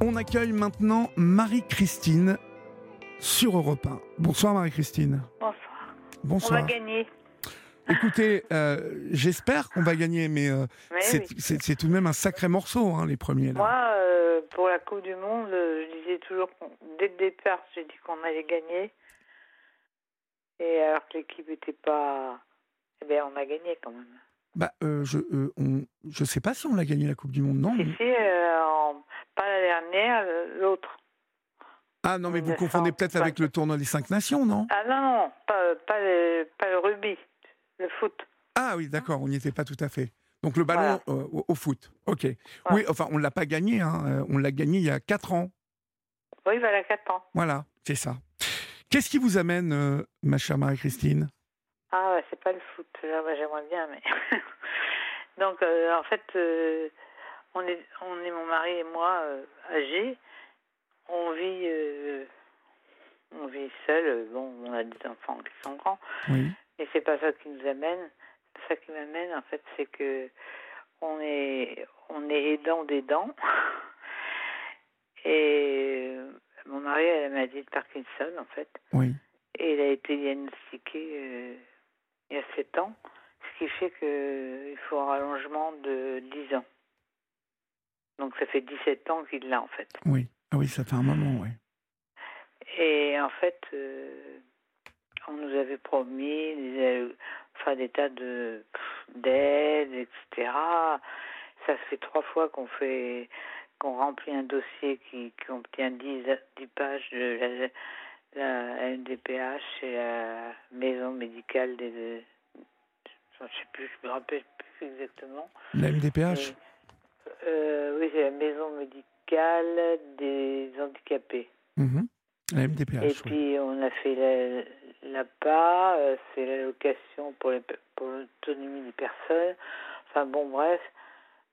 On accueille maintenant Marie-Christine sur Europe 1. Bonsoir Marie-Christine. Bonsoir. Bonsoir. On va gagner. Écoutez, euh, j'espère qu'on va gagner, mais euh, Oui, c'est oui. tout de même un sacré morceau, hein, les premiers. Là. Moi, euh, pour la Coupe du Monde, je disais toujours, dès le départ, j'ai dit qu'on allait gagner. Et alors que l'équipe n'était pas. Eh bien, on a gagné quand même. Bah, je, on, je sais pas si on l'a gagné la Coupe du Monde, non Si, si, en- pas la dernière, euh, l'autre. Ah non, mais vous 1900, confondez peut-être avec le tournoi des cinq nations, non? Ah non, non, pas, pas, le, pas le rugby, le foot. Ah oui, d'accord, on n'y était pas tout à fait. Donc le ballon euh, au, foot, ok. Oui, enfin, on ne l'a pas gagné, hein, euh, on l'a gagné il y a 4 ans. Oui, voilà, 4 ans. Voilà, c'est ça. Qu'est-ce qui vous amène, euh, ma chère Marie-Christine? Ah, c'est pas le foot. J'aimerais bien, mais. Donc, euh, en fait, on, est, on est mon mari et moi euh, âgés. On vit, euh, on vit seul. Bon, on a des enfants qui sont grands, Oui. mais c'est pas ça qui nous amène. Ça qui m'amène, en fait, c'est que on est, on est aidant des dents. Et euh, mon mari a la maladie de Parkinson, en fait. Oui. Et il a été diagnostiqué euh, il y a 7 ans, ce qui fait qu'il faut un rallongement de 10 ans. Donc ça fait 17 ans qu'il l'a en fait. Oui. Ah oui, ça fait un moment, oui. Et en fait, euh, on nous avait promis des, enfin, des tas de d'aides, etc. Ça fait trois fois qu'on fait qu'on remplit un dossier qui, qui contient 10, 10 pages de la, la MDPH et la maison médicale des. Je ne sais plus, je me rappelle plus exactement. La MDPH Euh, oui, c'est la maison médicale des handicapés. Mhm. La MDPH, Et oui. puis on a fait la, l'APA, euh, c'est l'allocation pour, l'autonomie des personnes. Enfin bon, bref.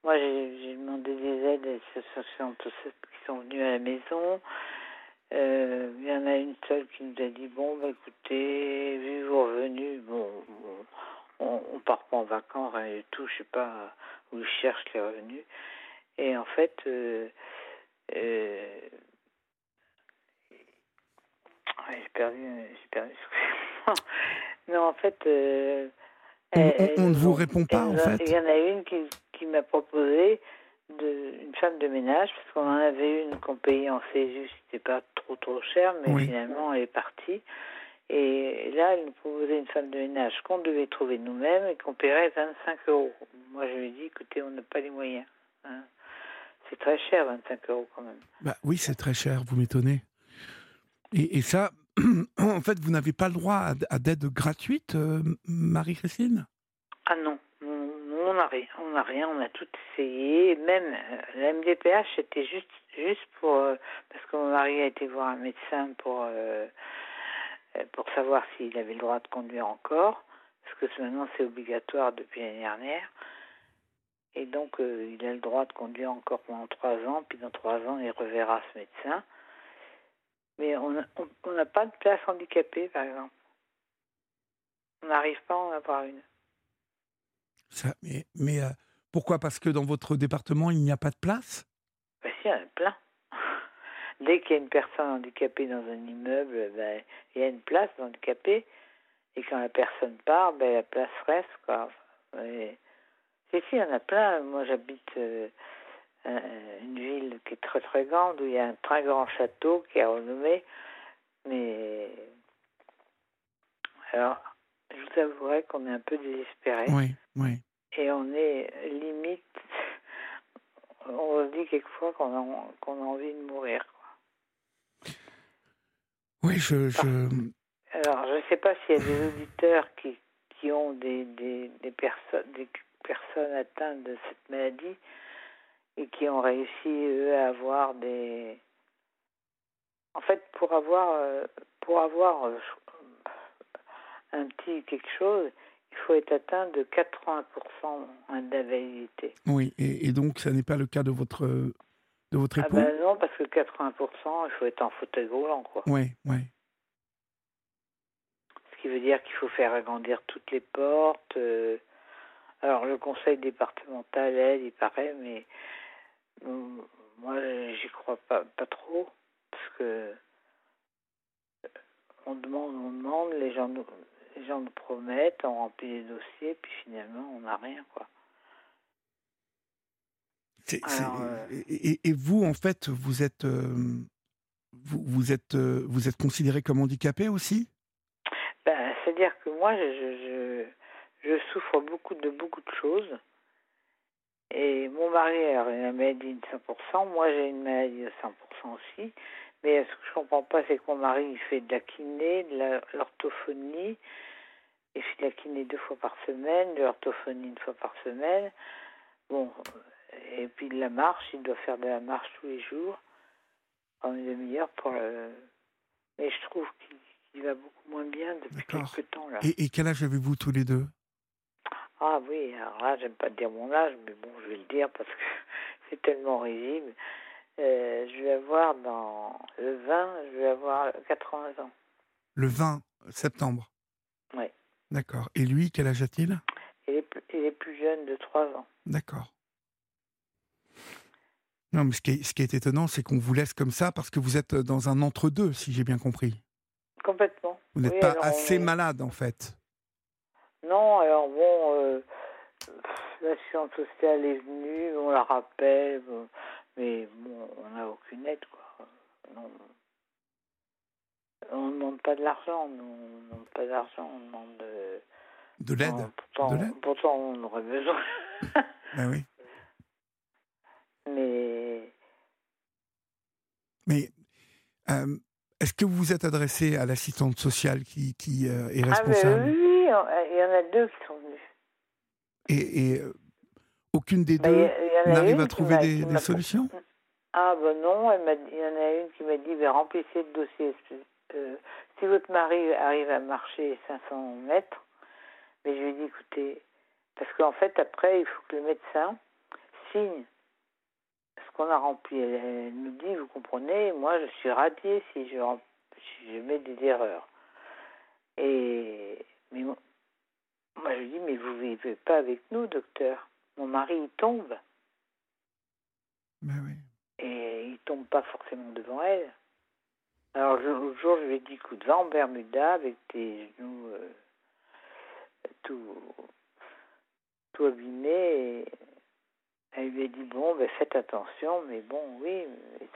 Moi j'ai, demandé des aides à associations tous ceux qui sont venus à la maison. Euh, Il y en a une seule qui nous a dit bon, bah, écoutez, vu vos revenus, bon, bon, on, on part pas en vacances, rien du tout, je sais pas où ils cherchent les revenus. Et en fait, euh, euh, Ouais, j'ai perdu, j'ai perdu. non, en fait. euh, On- on- elle- on ne vous répond pas, en fait Il y en a une qui, qui m'a proposé de, une femme de ménage, parce qu'on en avait une qu'on payait en CESU, c'était pas trop trop cher, mais Oui. finalement elle est partie. Et là, elle nous proposait une femme de ménage qu'on devait trouver nous-mêmes et qu'on paierait 25 euros. Moi, je lui ai dit, écoutez, on n'a pas les moyens. hein. C'est très cher, 25 euros quand même. Bah oui, c'est très cher, vous m'étonnez. Et, et ça, en fait, vous n'avez pas le droit à, à d'aide gratuite, euh, Marie-Christine? Ah non, on n'a rien, on n'a rien, on a tout essayé. Même euh, la MDPH, c'était juste, juste pour euh, parce que mon mari a été voir un médecin pour euh, pour savoir s'il avait le droit de conduire encore, parce que maintenant c'est obligatoire depuis l'année dernière. Et donc euh, il a le droit de conduire encore pendant trois ans, puis dans trois ans il reverra ce médecin. Mais on n'a on, pas de place handicapée, par exemple. On n'arrive pas à en avoir une. Ça, Mais, mais euh, pourquoi? Parce que dans votre département, il n'y a pas de place? Ben si, il y en a plein. Dès qu'il y a une personne handicapée dans un immeuble, ben, il y a une place handicapée. Et quand la personne part, ben, la place reste. Quoi. Et... Si, si, il y en a plein. Moi, j'habite euh, une ville qui est très, très grande, où il y a un très grand château qui est renommé. Mais. Alors, je vous avouerai qu'on est un peu désespéré. Oui, oui. Et on est limite. On se dit quelquefois qu'on a, a envie de mourir. quoi. Oui, je... je... Alors, je ne sais pas s'il y a des auditeurs qui, qui ont des, des, des, personnes, des personnes atteintes de cette maladie et qui ont réussi, eux, à avoir des. En fait, pour avoir, euh, pour avoir euh, un petit quelque chose, il faut être atteint de 80% d'invalidité. Oui, et, et donc, ça n'est pas le cas de votre, de votre Ah époux? ben non, parce que 80%, il faut être en fauteuil roulant, quoi. Oui, oui. Ce qui veut dire qu'il faut faire agrandir toutes les portes. euh, Alors, le conseil départemental aide, il paraît, mais bon, moi, j'y crois pas, pas trop, parce que on demande, on demande, les gens nous, les gens nous promettent, on remplit les dossiers, puis finalement, on n'a rien, quoi. Euh, et, vous, en fait, vous êtes, euh, vous, vous, êtes, euh, vous êtes considéré comme handicapé aussi? Ben, C'est-à-dire que moi, je, je, je, souffre beaucoup de beaucoup de choses. Et mon mari a une maladie de 100%, moi j'ai une maladie de 100% aussi. Mais ce que je comprends pas, c'est que mon mari il fait de la kiné, de l'orthophonie. Il fait de la kiné deux fois par semaine, de l'orthophonie une fois par semaine. Bon, et puis de la marche, il doit faire de la marche tous les jours, en une demi-heure pour le... Mais je trouve qu'il va beaucoup moins bien depuis quelques temps. Là. Et, quel âge avez-vous tous les deux? Ah oui, alors là, j'aime pas dire mon âge, mais bon, je vais le dire parce que c'est tellement risible. Euh, je vais avoir dans le 20, je vais avoir 80 ans. Le 20 septembre Oui. D'accord. Et lui, quel âge a-t-il? Il est, il est plus jeune de 3 ans. D'accord. Non, mais ce qui est, ce qui est étonnant, c'est qu'on vous laisse comme ça parce que vous êtes dans un entre-deux, si j'ai bien compris. Complètement. Vous n'êtes pas assez malade, en fait. Non, alors bon, euh, sociale est venue, on la rappelle, mais bon, on n'a aucune aide, quoi. Non. On ne demande pas de l'argent, on ne demande pas d'argent, on demande de... De l'aide pourtant, pourtant, on aurait besoin. ben oui. Mais. Mais. Euh, est-ce que vous vous êtes adressé à l'assistante sociale qui, qui euh, est responsable? ah, Oui, il y en a deux qui sont venus. Et, et euh, aucune des bah, deux n'arrive à trouver des, des solutions? Ah ben non, il y en a une qui m'a dit remplissez le dossier. si votre mari arrive à marcher 500 mètres, mais je lui ai dit écoutez, parce qu'en fait après il faut que le médecin signe qu'on a rempli. Elle, nous dit, vous comprenez, moi je suis radiée si je, je mets des erreurs. Et mais moi, je lui dis, mais vous vivez pas avec nous, docteur. Mon mari, il tombe. Ben oui. Et il tombe pas forcément devant elle. Alors, l'autre jour, je lui ai dit, écoute, va en Bermuda avec tes genoux euh, tout, tout abîmés. Et elle lui a dit bon, ben, faites attention, mais bon, oui,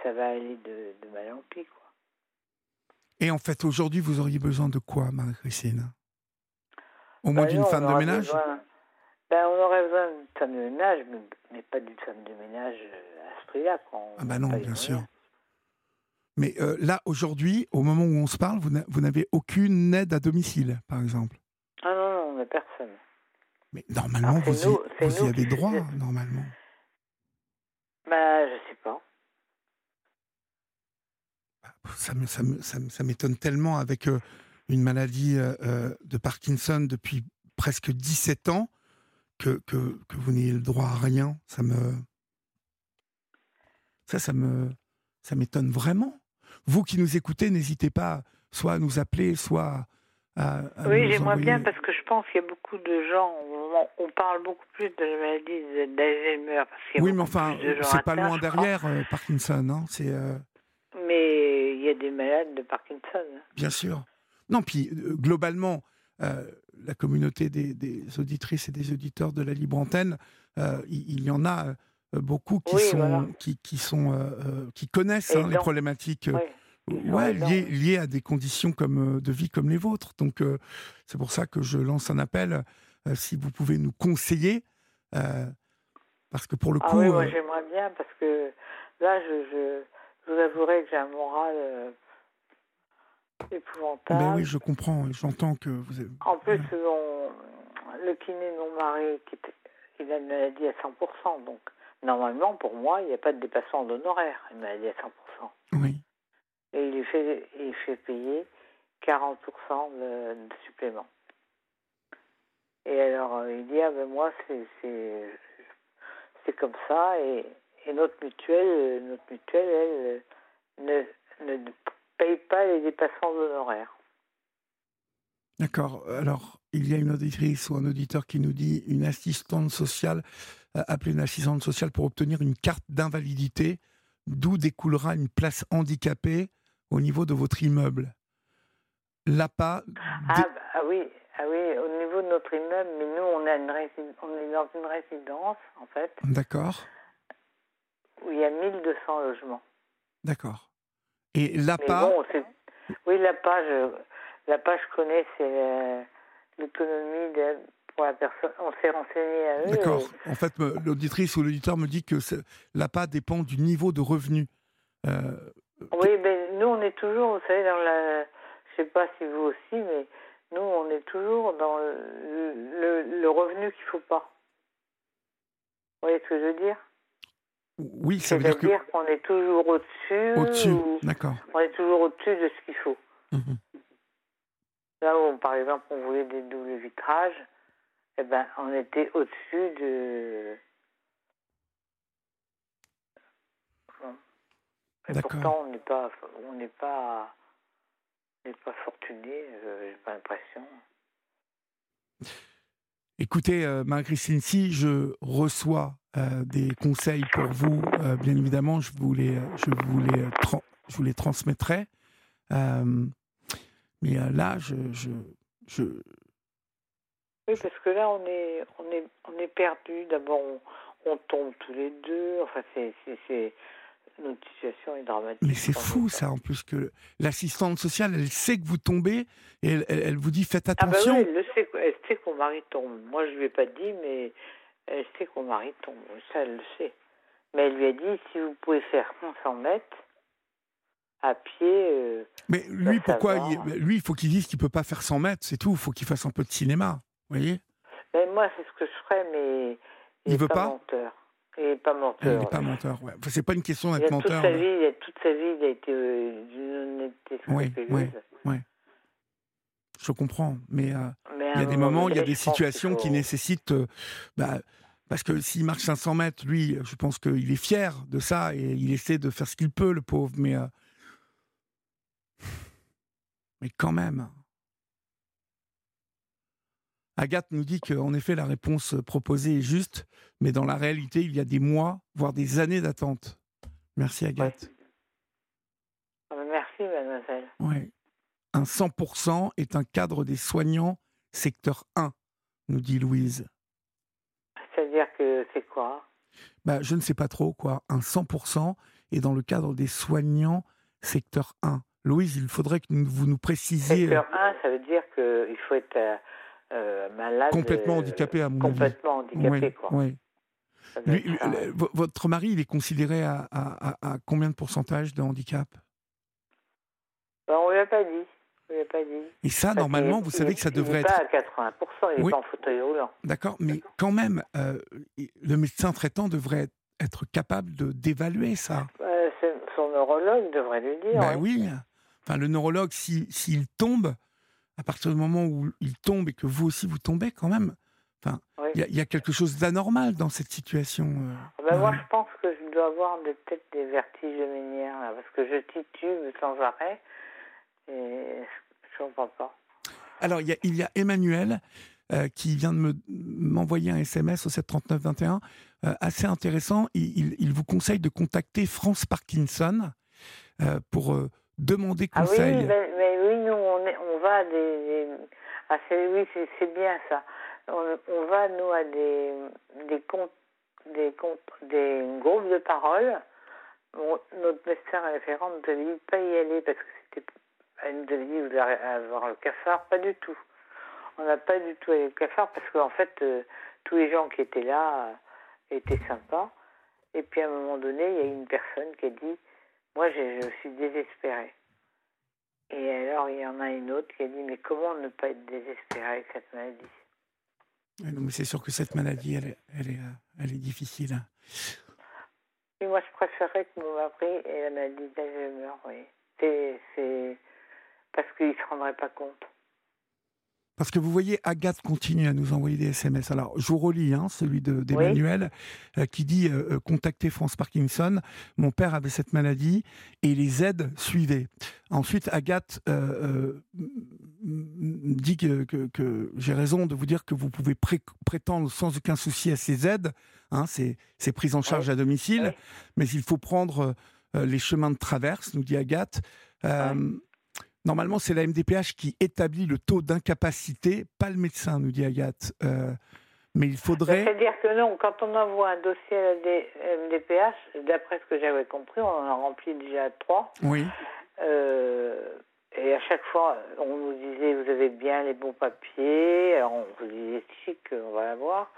ça va aller de, mal en pis, quoi. Et en fait, aujourd'hui, vous auriez besoin de quoi, Marie-Christine? Au moins ben d'une femme de ménage ben, On aurait besoin d'une femme de ménage, mais, pas d'une femme de ménage euh, à ce prix-là. Ah ben non, bien sûr. Mais euh, là, aujourd'hui, au moment où on se parle, vous n'avez aucune aide à domicile, par exemple? Ah non, non, on n'a personne. Mais normalement, vous, y, vous y avez droit, normalement. Bah, je sais pas. Bah, ça, ça m'étonne tellement avec euh, une maladie euh, euh, de Parkinson depuis presque 17 ans que, que, que vous n'ayez le droit à rien. Ça me. Ça, ça me. Ça m'étonne vraiment. Vous qui nous écoutez, n'hésitez pas soit à nous appeler, soit à. à oui, j'aimerais bien parce que je pense qu'il y a beaucoup de gens on, parle beaucoup plus de la maladie d'Alzheimer. Oui, mais enfin, c'est pas loin derrière euh, Parkinson, hein, c'est. Euh, mais il y a des malades de Parkinson. Bien sûr. Non, puis euh, globalement, la communauté des, auditrices et des auditeurs de la libre antenne, il, y en a beaucoup qui sont, qui, qui, sont qui connaissent hein, les problématiques. Ouais, liées, à des conditions comme, de vie comme les vôtres. Donc, c'est pour ça que je lance un appel euh, si vous pouvez nous conseiller. Euh, parce que pour le ah coup. oui, moi euh, j'aimerais bien parce que là, je, je, vous avouerai que j'ai un moral épouvantable. Mais oui, je comprends, j'entends que vous avez... En plus, le kiné de mon mari, qui il a une maladie à 100%, donc normalement, pour moi, il n'y a pas de dépassement d'honoraires, une maladie à 100%. Oui. Et il fait, il fait payer 40% de, de supplément. Et alors, euh, il dit, ah ben moi, c'est comme ça. Et, et, notre mutuelle, notre mutuelle, elle, ne dépassements d'honoraires. D'accord. Alors, il y a une auditrice ou un auditeur qui nous dit une assistante sociale, euh, appeler une assistante sociale pour obtenir une carte d'invalidité. d'où découlera une place handicapée au niveau de votre immeuble. L'APA. Ah, bah, oui, ah oui, au niveau de notre immeuble, mais nous, on, a une on est dans une résidence, en fait. D'accord. Où il y a 1200 logements. D'accord. Et l'APA. Oui, l'APA, je, l'APA, je connais, c'est l'autonomie de pour la personne. On s'est renseigné à eux. D'accord. En fait, l'auditrice ou l'auditeur me dit que l'APA dépend du niveau de revenu. Euh, oui, mais nous, on est toujours, vous savez, dans la. Je sais pas si vous aussi, mais nous, on est toujours dans le, le, revenu qu'il ne faut pas. Vous voyez ce que je veux dire? Oui, ça veut dire, dire qu'on est toujours au-dessus. Au-dessus, d'accord. On est toujours au-dessus de ce qu'il faut. Mmh Là où, par exemple, on voulait des doubles vitrages, eh ben, on était au-dessus de. Et pourtant, on n'est pas, on n'est pas, n'est pas fortuné. Euh, j'ai pas l'impression. Écoutez, euh, Marie-Christine, si je reçois euh, des conseils pour vous, bien évidemment, je vous les, je vous les, je vous les transmettrai. mais là, je, je, je, oui, parce que là, on est, on est, on est perdu. D'abord, on, tombe tous les deux. Enfin, c'est, notre situation est dramatique. Mais c'est fou, ça, en plus, que l'assistante sociale, elle sait que vous tombez et elle, elle, vous dit faites attention. Ah, bah oui, elle, le sait, elle sait qu'on mari tombe. Moi, je ne lui ai pas dit, mais elle sait qu'on mari tombe. Ça, elle le sait. Mais elle lui a dit si vous pouvez faire 500 mètres à pied. Euh, mais lui, pourquoi Lui, il faut qu'il dise qu'il ne peut pas faire 100 mètres, c'est tout. Il faut qu'il fasse un peu de cinéma voyez? Mais Moi, c'est ce que je ferais, mais il, ne veut pas, menteur. Il n'est pas menteur. Il n'est pas menteur, ouais. c'est pas une question d'être menteur. Toute sa, vie, il a, toute sa vie, il a été euh, d'une honnêteté oui, oui, oui. Je comprends, mais, euh, il y a des moments, il y a des situations qui nécessitent... Euh, bah, parce que s'il marche 500 mètres, lui, je pense qu'il est fier de ça et il essaie de faire ce qu'il peut, le pauvre, mais... Mais quand même, Agathe nous dit qu'en effet, la réponse proposée est juste, mais dans la réalité, il y a des mois, voire des années d'attente. Merci, Agathe. Ah, merci, mademoiselle. Oui. Un 100% est un cadre des soignants secteur 1, nous dit Louise. C'est-à-dire que c'est quoi? Bah, Je ne sais pas trop, quoi. Un 100% est dans le cadre des soignants secteur 1. Louise, il faudrait que vous nous précisiez. Secteur 1, ça veut dire qu'il faut être euh, euh, malade. Complètement euh, handicapé, à mon complètement avis. Complètement handicapé, quoi. Oui. Lui, votre mari, il est considéré à, à, à, combien de pourcentage de handicap? Ben, On ne lui a pas dit. On pas dit. Et ça, normalement, vous savez que ça devrait être. Il n'est pas à 80%, il n'est pas en fauteuil roulant. D'accord, mais quand même, euh, le médecin traitant devrait être capable d'évaluer ça. son neurologue devrait lui dire. Ben oui. Enfin, le neurologue, s'il si, tombe, à partir du moment où il tombe et que vous aussi vous tombez quand même, enfin, il y, a quelque chose d'anormal dans cette situation. Euh, ah ben moi, je pense que je dois avoir peut-être des vertiges de ménière, parce que je titube sans arrêt et je ne comprends pas. Alors, il y a, il y a Emmanuel euh, qui vient de m'envoyer un SMS au 73921, euh, assez intéressant. Il, il, vous conseille de contacter France Parkinson pour demander conseil. Ah oui, mais, oui, nous, on, on va à des. ah, oui, c'est bien ça. On, va, nous, à des, des, comptes, des, des groupes de parole. notre médecin référent nous avait dit pas y aller parce que c'était. Elle nous avait dit vous allez avoir le cafard. Pas du tout. On n'a pas du tout allé le cafard parce qu'en fait, euh, tous les gens qui étaient là euh, étaient sympas. Et puis à un moment donné, il y a une personne qui a dit moi, je, suis désespérée. Et alors, il y en a une autre qui a dit Mais comment ne pas être désespérée avec cette maladie? C'est sûr que cette maladie, elle est, elle est, euh, elle est difficile. Hein. Et moi, je préférerais que mon mari ait la maladie d'Alzheimer, oui. C'est parce qu'il ne se rendrait pas compte. Parce que vous voyez, Agathe continue à nous envoyer des SMS. Alors, je vous relis hein, celui d'Emmanuel euh, qui dit euh, euh, Contactez France Parkinson. Mon père avait cette maladie et les aides suivaient. Ensuite, Agathe dit que, que, j'ai raison de vous dire que vous pouvez prétendre sans aucun souci à ces aides, hein, ces, prises en charge à domicile, mais il faut prendre les chemins de traverse, nous dit Agathe. Normalement, c'est la MDPH qui établit le taux d'incapacité, pas le médecin, nous dit Agathe. mais il faudrait. C'est-à-dire que non, quand on envoie un dossier à la MDPH, d'après ce que j'avais compris, on en a rempli déjà trois. Oui. Et à chaque fois, on nous disait vous avez bien les bons papiers. Alors on vous disait chic, on va l'avoir.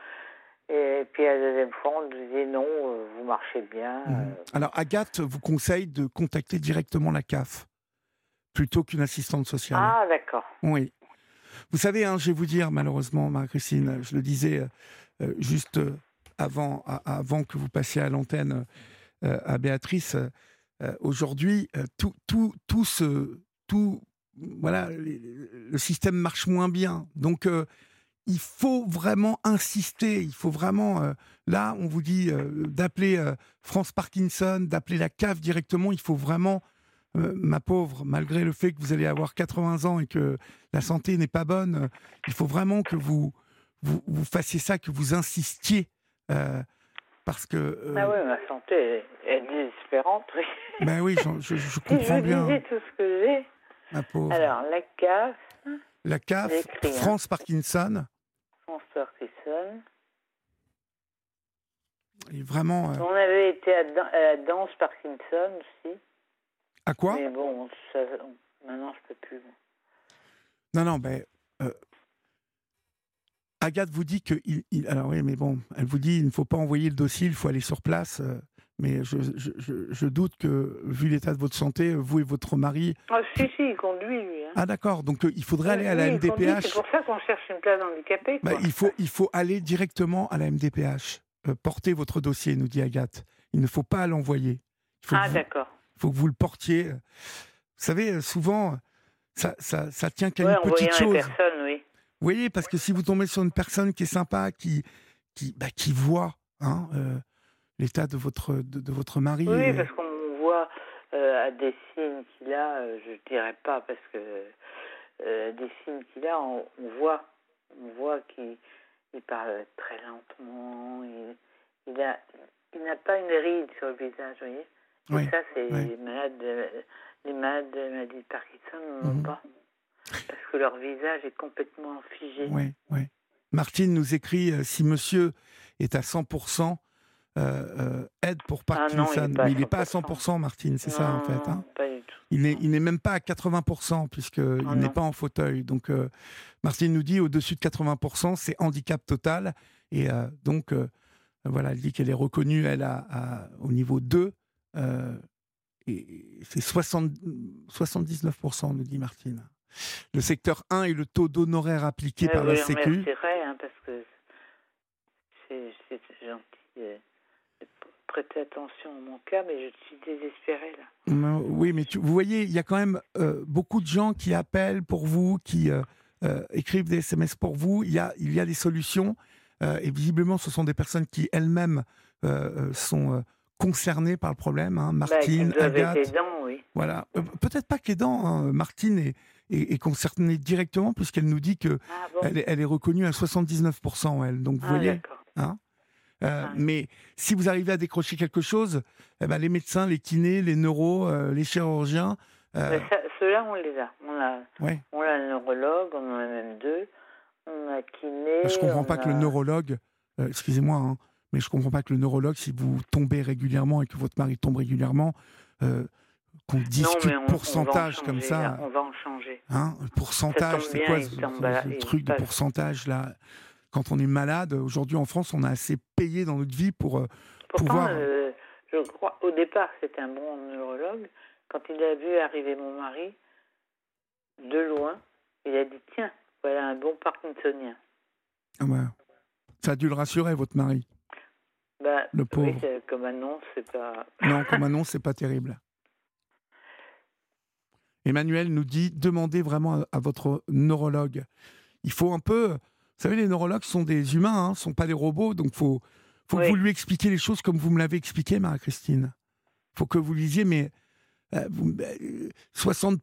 Et puis à la deuxième fois, on nous disait non, euh, vous marchez bien. Mmh. Euh. Alors Agathe vous conseille de contacter directement la CAF plutôt qu'une assistante sociale. Ah d'accord. Oui. Vous savez, hein, je vais vous dire malheureusement, Marie-Christine, je le disais euh, juste avant, avant que vous passiez à l'antenne à Béatrice, aujourd'hui, tout, tout, tout ce tout, voilà, le système marche moins bien. Donc, euh, il faut vraiment insister. Il faut vraiment. Euh, là, on vous dit euh, d'appeler France Parkinson, d'appeler la CAF directement. Il faut vraiment, ma pauvre, malgré le fait que vous allez avoir 80 ans et que la santé n'est pas bonne, il faut vraiment que vous, vous, vous, fassiez ça, que vous insistiez. parce que. ah oui, ma santé est, désespérante, oui. Ben oui, je, je, comprends je bien. tout ce que j'ai. Alors, la CAF. La CAF, France Parkinson. France Parkinson. Et vraiment. Euh, On avait été à, la danse Parkinson aussi. À quoi Mais bon, maintenant je peux plus. Non, non, ben. Euh, Agathe vous dit que. Il, alors oui, mais bon, elle vous dit il ne faut pas envoyer le dossier, il faut aller sur place. Euh, mais je, je, je, doute que, vu l'état de votre santé, vous et votre mari. Ah, si, si, il conduit, lui. Hein. Ah, d'accord. Donc, euh, il faudrait aller à la MDPH. C'est pour ça qu'on cherche une place handicapée. Bah, il, faut, il faut aller directement à la MDPH. Euh, porter votre dossier, nous dit Agathe. Il ne faut pas l'envoyer. Ah, d'accord. Il faut que vous le portiez. Vous savez, euh, souvent, ça, ça, ça tient qu'à une petite chose. Oui. Vous voyez, parce que si vous tombez sur une personne qui est sympa, qui, qui, bah, qui voit, hein, l'état de votre, de, votre mari. Oui, parce qu'on voit euh, à des signes qu'il a, euh, je ne dirais pas, parce que euh, des signes qu'il a, on, voit, on voit qu'il il parle très lentement, il, il a, il n'a pas une ride sur le visage, vous voyez. Oui, ça, c'est les malades, de, les malades de maladie de Parkinson n'ont mhm. pas, parce que leur visage est complètement figé. Oui, oui. Martine nous écrit si Monsieur est à 100% euh, euh, aide pour ah Parkinson. il n'est pas à 100%, Martine, c'est ça en fait. Hein. il n'est il même pas à 80% puisqu'il il n'est pas en fauteuil. Donc euh, Martine nous dit au-dessus de 80%, c'est handicap total. Et donc voilà, elle dit qu'elle est reconnue, elle a, au niveau 2. Et c'est 79%, nous dit Martine. Le secteur 1 est le taux d'honoraires appliqué par la Sécu. C'est vrai, hein, parce que c'est gentil prêter attention à mon cas, mais je suis désespérée là. Oui, mais vous voyez, il y a quand même euh, beaucoup de gens qui appellent pour vous, qui euh, euh, écrivent des SMS pour vous. Il y a, il y a des solutions. et visiblement, ce sont des personnes qui elles-mêmes sont concernées par le problème. Hein. Bah, Martine, bah, Agathe. dents, oui. Voilà. Peut-être pas dents. Hein. Martine est, est, concernée directement puisqu'elle nous dit que ah, elle, est, elle, est, reconnue à 79%, elle. Donc, vous ah, voyez. Hein euh, mais si vous arrivez à décrocher quelque chose, eh ben, les médecins, les kinés, les neuros, euh, les chirurgiens. Euh... Ceux-là, on les a. On a, on a le neurologue, on en a même deux. On a kiné. Je comprends pas que le neurologue, euh, excusez-moi, hein, mais je comprends pas que le neurologue, si vous tombez régulièrement et que votre mari tombe régulièrement, qu'on discute pourcentage comme ça. on va en changer. Hein, pourcentage, c'est quoi ce, ce truc de pourcentage là quand on est malade, aujourd'hui en France, on a assez payé dans notre vie pour euh, pouvoir. Euh, je crois, au départ, c'était un bon neurologue. Quand il a vu arriver mon mari, de loin, il a dit Tiens, voilà un bon parkinsonien. Ah Ça a dû le rassurer, votre mari. Bah, le pauvre. Oui, comme annonce, c'est pas. non, comme annonce, c'est pas terrible. Emmanuel nous dit demandez vraiment à, votre neurologue. Il faut un peu vous savez, les neurologues sont des humains, ne hein, sont pas des robots, donc faut, faut que vous lui expliquiez les choses comme vous me l'avez expliqué, Marie-Christine. faut que vous lisiez, mais 60%,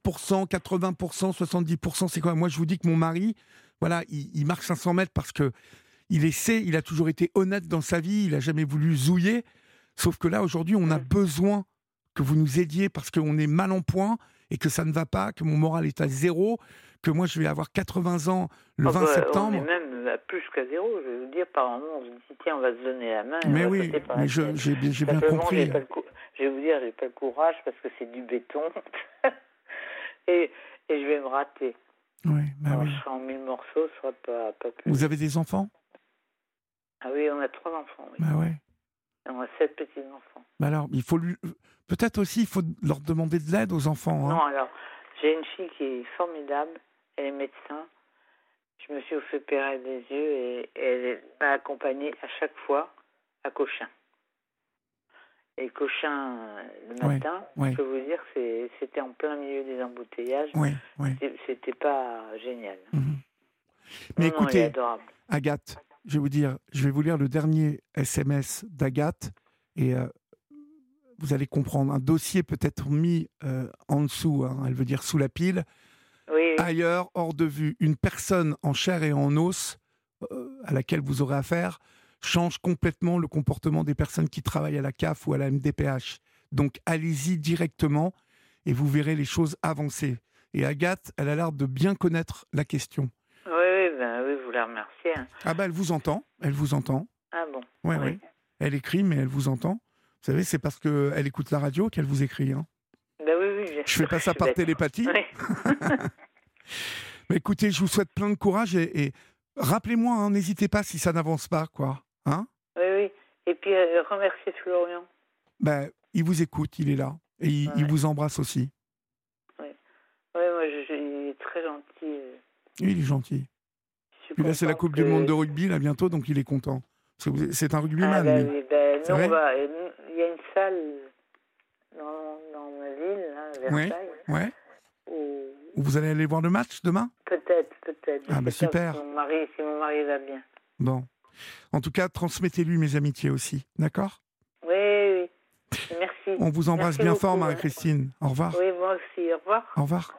80%, 70%, c'est quoi? Moi, je vous dis que mon mari, voilà, il, marque 500 mètres parce que il essaie, il a toujours été honnête dans sa vie, il a jamais voulu zouiller. Sauf que là, aujourd'hui, on a besoin que vous nous aidiez parce qu'on est mal en point et que ça ne va pas, que mon moral est à zéro, que moi je vais avoir 80 ans le 20 septembre. On est même à plus qu'à zéro, je vais vous dire, par moment on se dit tiens, on va se donner la main. Mais oui, mais j'ai bien compris. je vais vous dire, j'ai pas le courage parce que c'est du béton et, et, je vais me rater. Oui, bah oui. Je serai en mille morceaux, soit pas, pas plus. Vous avez des enfants? Ah oui, on a trois enfants. Oui. Bah ouais. On a sept petits-enfants. Bah alors, il faut lui... Peut-être aussi, il faut leur demander de l'aide aux enfants. Hein. Non, alors, j'ai une fille qui est formidable, elle est médecin. Je me suis fait opérer des yeux et, elle m'a accompagnée à chaque fois à Cochin. Et Cochin, le matin, je peux vous dire, c'était en plein milieu des embouteillages. Oui, C'était pas génial. Mhm. Mais écoutez, Agathe, je vais vous dire, je vais vous lire le dernier SMS d'Agathe et euh, vous allez comprendre. Un dossier peut être mis euh, en dessous, hein, elle veut dire sous la pile. Ailleurs, hors de vue, une personne en chair et en os euh, à laquelle vous aurez affaire change complètement le comportement des personnes qui travaillent à la CAF ou à la MDPH. Donc allez-y directement et vous verrez les choses avancer. Et Agathe, elle a l'air de bien connaître la question. Oui, ben, oui vous la remerciez. Hein. Ah ben elle vous entend, elle vous entend. Ah bon Oui, oui. Elle écrit, mais elle vous entend. Vous savez, c'est parce qu'elle écoute la radio qu'elle vous écrit. Hein. Ben oui, oui, je fais pas ça par télépathie. mais écoutez, je vous souhaite plein de courage et, rappelez-moi, hein, n'hésitez pas si ça n'avance pas, quoi. Hein oui, oui. Et puis euh, remerciez Florian. Ben, il vous écoute, il est là. Et il, vous embrasse aussi. Oui, moi, je, il est très gentil. Euh. Oui, il est gentil. Puis là, c'est la Coupe du Monde de rugby, là, bientôt, donc il est content. C'est un rugbyman. Ah, ben, oui, ben, non, bah, il y a une salle dans, dans ma ville, là, Versailles. Ouais. Où... Vous allez aller voir le match demain? Peut-être, peut-être. Ah, bah super. Si mon, mari, si mon mari va bien. Bon. En tout cas, transmettez-lui mes amitiés aussi, d'accord? Oui, oui. Merci. On vous embrasse bien fort, Marie-Christine. Au revoir. Oui, moi aussi. Au revoir. Au revoir.